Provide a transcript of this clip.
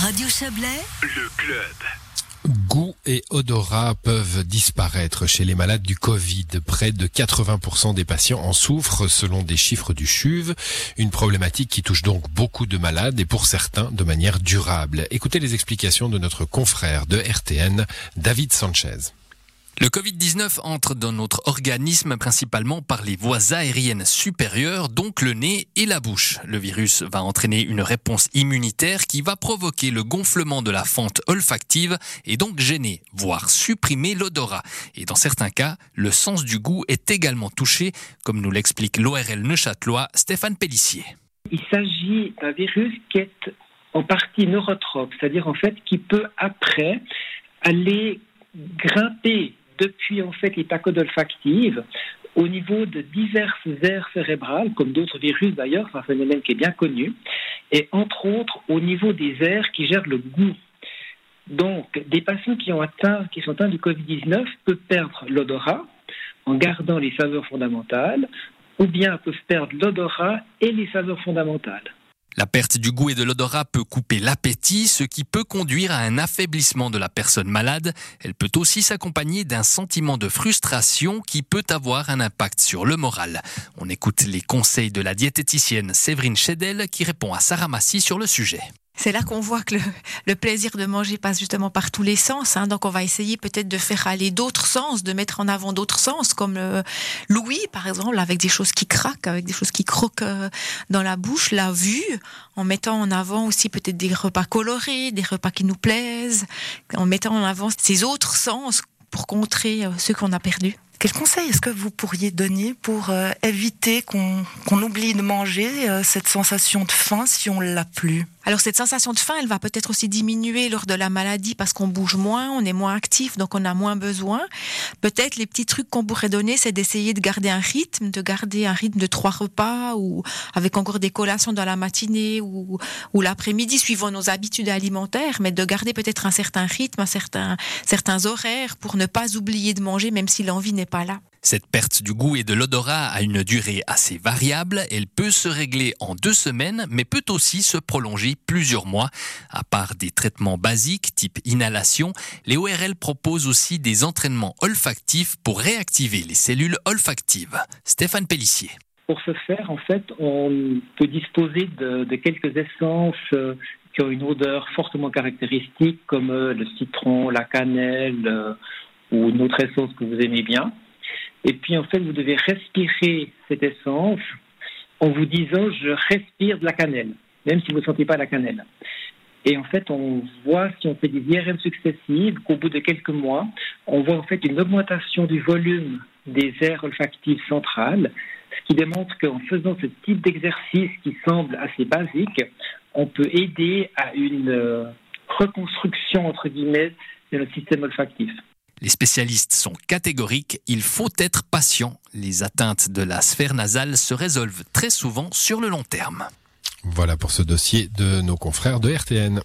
Radio Chablais, le club. Goût et odorat peuvent disparaître chez les malades du Covid. Près de 80% des patients en souffrent selon des chiffres du CHUV. Une problématique qui touche donc beaucoup de malades et pour certains de manière durable. Écoutez les explications de notre confrère de RTN, David Sanchez. Le Covid-19 entre dans notre organisme principalement par les voies aériennes supérieures, donc le nez et la bouche. Le virus va entraîner une réponse immunitaire qui va provoquer le gonflement de la fente olfactive et donc gêner, voire supprimer l'odorat. Et dans certains cas, le sens du goût est également touché, comme nous l'explique l'ORL neuchâtelois Stéphane Pellissier. Il s'agit d'un virus qui est en partie neurotrope, c'est-à-dire en fait qui peut après aller grimper depuis en fait les pacodes au niveau de diverses aires cérébrales, comme d'autres virus d'ailleurs, c'est un phénomène qui est bien connu, et entre autres au niveau des aires qui gèrent le goût. Donc, des patients qui, ont atteint, qui sont atteints du Covid-19 peuvent perdre l'odorat en gardant les saveurs fondamentales, ou bien peuvent perdre l'odorat et les saveurs fondamentales. La perte du goût et de l'odorat peut couper l'appétit, ce qui peut conduire à un affaiblissement de la personne malade. Elle peut aussi s'accompagner d'un sentiment de frustration qui peut avoir un impact sur le moral. On écoute les conseils de la diététicienne Séverine Chedel qui répond à Sarah Massy sur le sujet c'est là qu'on voit que le, plaisir de manger passe justement par tous les sens. Hein. Donc on va essayer peut-être de faire aller d'autres sens, de mettre en avant d'autres sens, comme le l'ouïe par exemple, avec des choses qui craquent, avec des choses qui croquent euh, dans la bouche, la vue, en mettant en avant aussi peut-être des repas colorés, des repas qui nous plaisent, en mettant en avant ces autres sens pour contrer euh, ceux qu'on a perdus. Quel conseil est-ce que vous pourriez donner pour euh, éviter qu'on oublie de manger euh, cette sensation de faim si on l'a plus? Alors cette sensation de faim, elle va peut-être aussi diminuer lors de la maladie parce qu'on bouge moins, on est moins actif, donc on a moins besoin. Peut-être les petits trucs qu'on pourrait donner, c'est d'essayer de garder un rythme, de garder un rythme de trois repas ou avec encore des collations dans la matinée ou, ou l'après-midi, suivant nos habitudes alimentaires, mais de garder peut-être un certain rythme, un certain, certains horaires pour ne pas oublier de manger, même si l'envie n'est pas là. Cette perte du goût et de l'odorat a une durée assez variable. Elle peut se régler en deux semaines, mais peut aussi se prolonger plusieurs mois. À part des traitements basiques type inhalation, les ORL proposent aussi des entraînements olfactifs pour réactiver les cellules olfactives. Stéphane Pellissier. Pour ce faire, en fait, on peut disposer de, de quelques essences euh, qui ont une odeur fortement caractéristique, comme euh, le citron, la cannelle euh, ou une autre essence que vous aimez bien. Et puis en fait, vous devez respirer cette essence en vous disant je respire de la cannelle, même si vous ne sentez pas la cannelle. Et en fait, on voit si on fait des IRM successives qu'au bout de quelques mois, on voit en fait une augmentation du volume des aires olfactives centrales, ce qui démontre qu'en faisant ce type d'exercice qui semble assez basique, on peut aider à une euh, reconstruction entre guillemets de notre système olfactif. Les spécialistes sont catégoriques, il faut être patient. Les atteintes de la sphère nasale se résolvent très souvent sur le long terme. Voilà pour ce dossier de nos confrères de RTN.